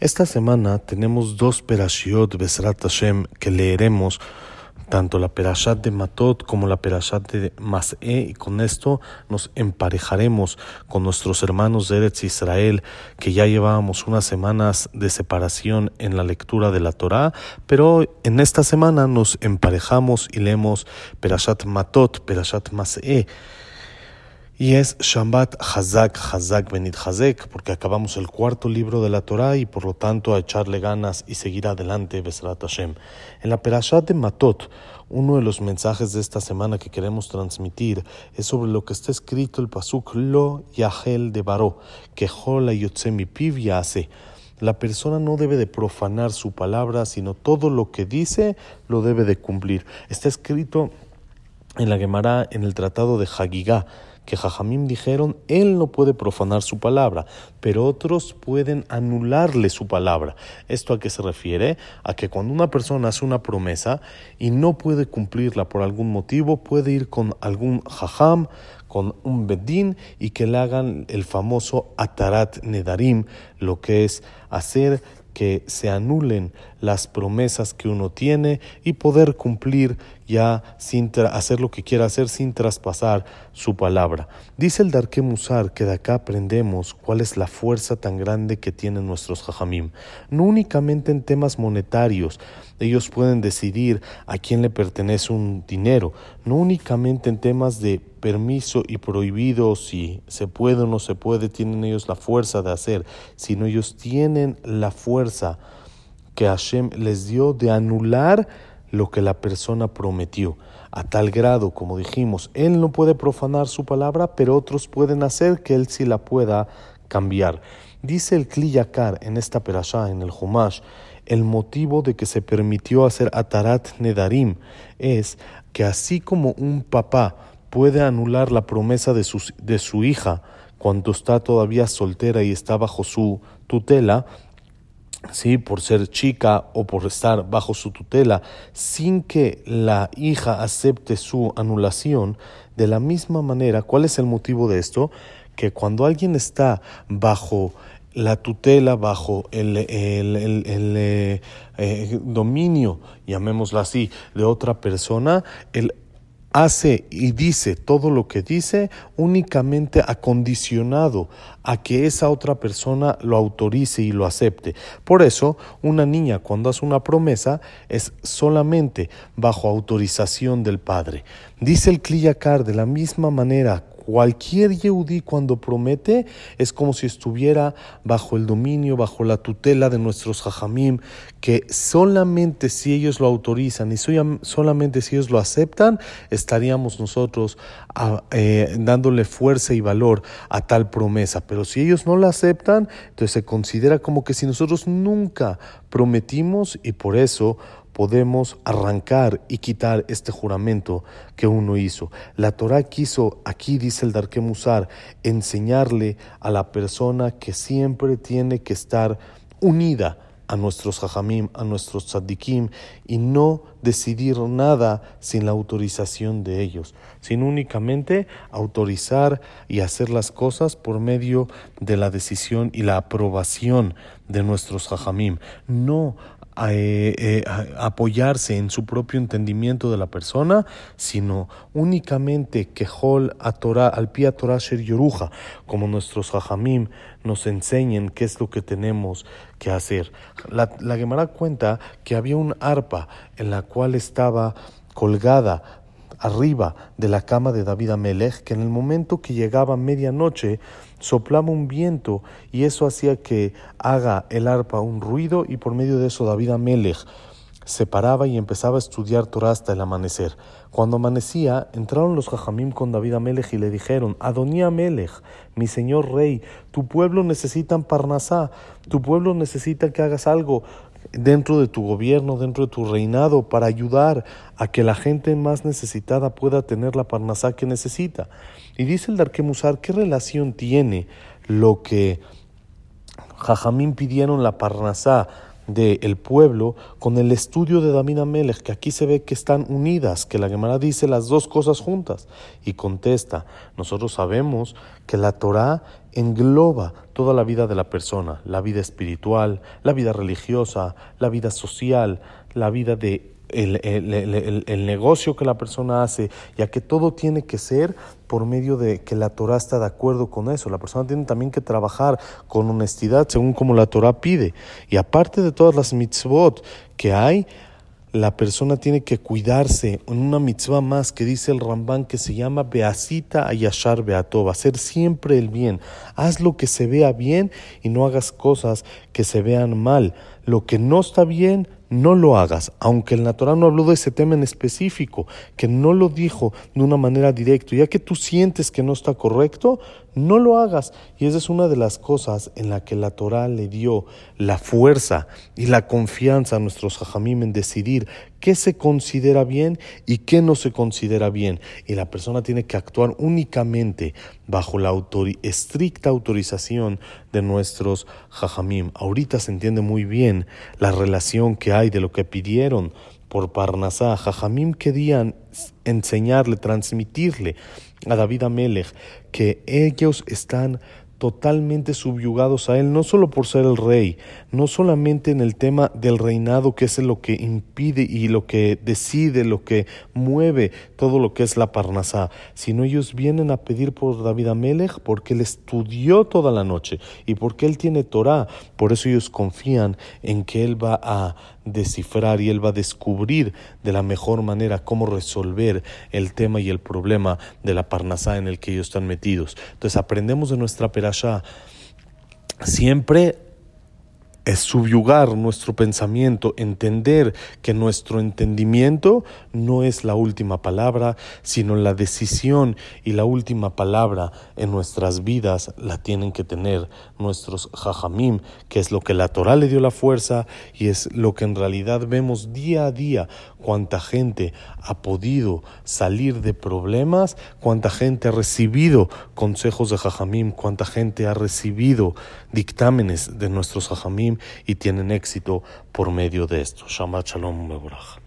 Esta semana tenemos dos Perashiot Besrat Hashem que leeremos, tanto la Perashat de Matot como la Perashat de Mas'e, y con esto nos emparejaremos con nuestros hermanos de Eretz Israel, que ya llevábamos unas semanas de separación en la lectura de la Torá, pero en esta semana nos emparejamos y leemos Perashat Matot, Perashat Mas'e. Y es Shambat Hazak, Hazak Benit Hazek, porque acabamos el cuarto libro de la Torah y por lo tanto a echarle ganas y seguir adelante, Besrat Hashem. En la Perashat de Matot, uno de los mensajes de esta semana que queremos transmitir es sobre lo que está escrito el Pasuk Lo Yahel de Baró, que Jola Yotzemi Piv hace. La persona no debe de profanar su palabra, sino todo lo que dice lo debe de cumplir. Está escrito en la Gemara en el Tratado de Hagigá que Jajamim dijeron, él no puede profanar su palabra, pero otros pueden anularle su palabra. ¿Esto a qué se refiere? A que cuando una persona hace una promesa y no puede cumplirla por algún motivo, puede ir con algún jajam, con un bedín y que le hagan el famoso atarat nedarim, lo que es hacer que se anulen las promesas que uno tiene y poder cumplir ya sin hacer lo que quiera hacer sin traspasar su palabra. Dice el Darke Musar que de acá aprendemos cuál es la fuerza tan grande que tienen nuestros jajamim. No únicamente en temas monetarios, ellos pueden decidir a quién le pertenece un dinero, no únicamente en temas de permiso y prohibido, si se puede o no se puede, tienen ellos la fuerza de hacer, sino ellos tienen la fuerza que Hashem les dio de anular lo que la persona prometió. A tal grado, como dijimos, él no puede profanar su palabra, pero otros pueden hacer que él sí la pueda cambiar. Dice el Kliyakar en esta perashá, en el Humash, el motivo de que se permitió hacer Atarat Nedarim es que así como un papá puede anular la promesa de de su hija cuando está todavía soltera y está bajo su tutela, ¿sí? por ser chica o por estar bajo su tutela, sin que la hija acepte su anulación, de la misma manera, ¿cuál es el motivo de esto? Que cuando alguien está bajo la tutela, bajo el, el, eh, eh, dominio, llamémoslo así, de otra persona, el hace y dice todo lo que dice únicamente acondicionado a que esa otra persona lo autorice y lo acepte. Por eso, una niña cuando hace una promesa es solamente bajo autorización del padre. Dice el Kliyakar de la misma manera, Cualquier Yehudi cuando promete es como si estuviera bajo el dominio, bajo la tutela de nuestros hajamim, que solamente si ellos lo autorizan y solamente si ellos lo aceptan, estaríamos nosotros eh, dándole fuerza y valor a tal promesa. Pero si ellos no la aceptan, entonces se considera como que si nosotros nunca prometimos y por eso podemos arrancar y quitar este juramento que uno hizo. La Torah quiso, aquí dice el Darke Musar, enseñarle a la persona que siempre tiene que estar unida a nuestros hajamim, a nuestros tzaddikim, y no decidir nada sin la autorización de ellos, sino únicamente autorizar y hacer las cosas por medio de la decisión y la aprobación de nuestros hajamim, no eh, eh, apoyarse en su propio entendimiento de la persona, sino únicamente que Hol a al pie a Torah Sher Yoruja, como nuestros Jajamim nos enseñen qué es lo que tenemos que hacer. La, la Gemara cuenta que había un arpa en la cual estaba colgada arriba de la cama de David Amelech, que en el momento que llegaba medianoche soplaba un viento y eso hacía que haga el arpa un ruido y por medio de eso David Amelech se paraba y empezaba a estudiar Torah hasta el amanecer. Cuando amanecía, entraron los jajamim con David Amelech y le dijeron, Adonía Amelech, mi señor rey, tu pueblo necesita parnasá, tu pueblo necesita que hagas algo dentro de tu gobierno, dentro de tu reinado, para ayudar a que la gente más necesitada pueda tener la parnasá que necesita. Y dice el Darkemusar, ¿qué relación tiene lo que Jajamín pidieron la parnasá del pueblo con el estudio de David Amelech, que aquí se ve que están unidas, que la Gemara dice las dos cosas juntas. Y contesta, nosotros sabemos que la Torah engloba toda la vida de la persona, la vida espiritual, la vida religiosa, la vida social, la vida de el, negocio que la persona hace, ya que todo tiene que ser por medio de que la Torah está de acuerdo con eso. La persona tiene también que trabajar con honestidad según como la Torah pide. Y aparte de todas las mitzvot que hay, la persona tiene que cuidarse en una mitzvah más que dice el Rambán que se llama Beasita Ayashar Beatov, hacer siempre el bien. Haz lo que se vea bien y no hagas cosas que se vean mal. Lo que no está bien, no lo hagas, aunque el natural no habló de ese tema en específico, que no lo dijo de una manera directa, ya que tú sientes que no está correcto, no lo hagas. Y esa es una de las cosas en la que la Torah le dio la fuerza y la confianza a nuestros hajamim en decidir qué se considera bien y qué no se considera bien. Y la persona tiene que actuar únicamente bajo la estricta autorización de nuestros hajamim. Ahorita se entiende muy bien la relación que hay de lo que pidieron por Parnasá. Jajamim querían enseñarle, transmitirle a David Amelech que ellos están totalmente subyugados a él, no solo por ser el rey, no solamente en el tema del reinado, que es lo que impide y lo que decide, lo que mueve todo lo que es la Parnasá, sino ellos vienen a pedir por David Amelech porque él estudió toda la noche y porque él tiene Torah, por eso ellos confían en que él va a descifrar y él va a descubrir de la mejor manera cómo resolver el tema y el problema de la Parnasá en el que ellos están metidos. Entonces aprendemos de nuestra perashá siempre es subyugar nuestro pensamiento, entender que nuestro entendimiento no es la última palabra, sino la decisión y la última palabra en nuestras vidas la tienen que tener nuestros jajamim, que es lo que la Torah le dio la fuerza y es lo que en realidad vemos día a día, cuánta gente ha podido salir de problemas, cuánta gente ha recibido consejos de jajamim, cuánta gente ha recibido dictámenes de nuestros jajamim y tienen éxito por medio de esto. Shabbat Shalom Mevorach.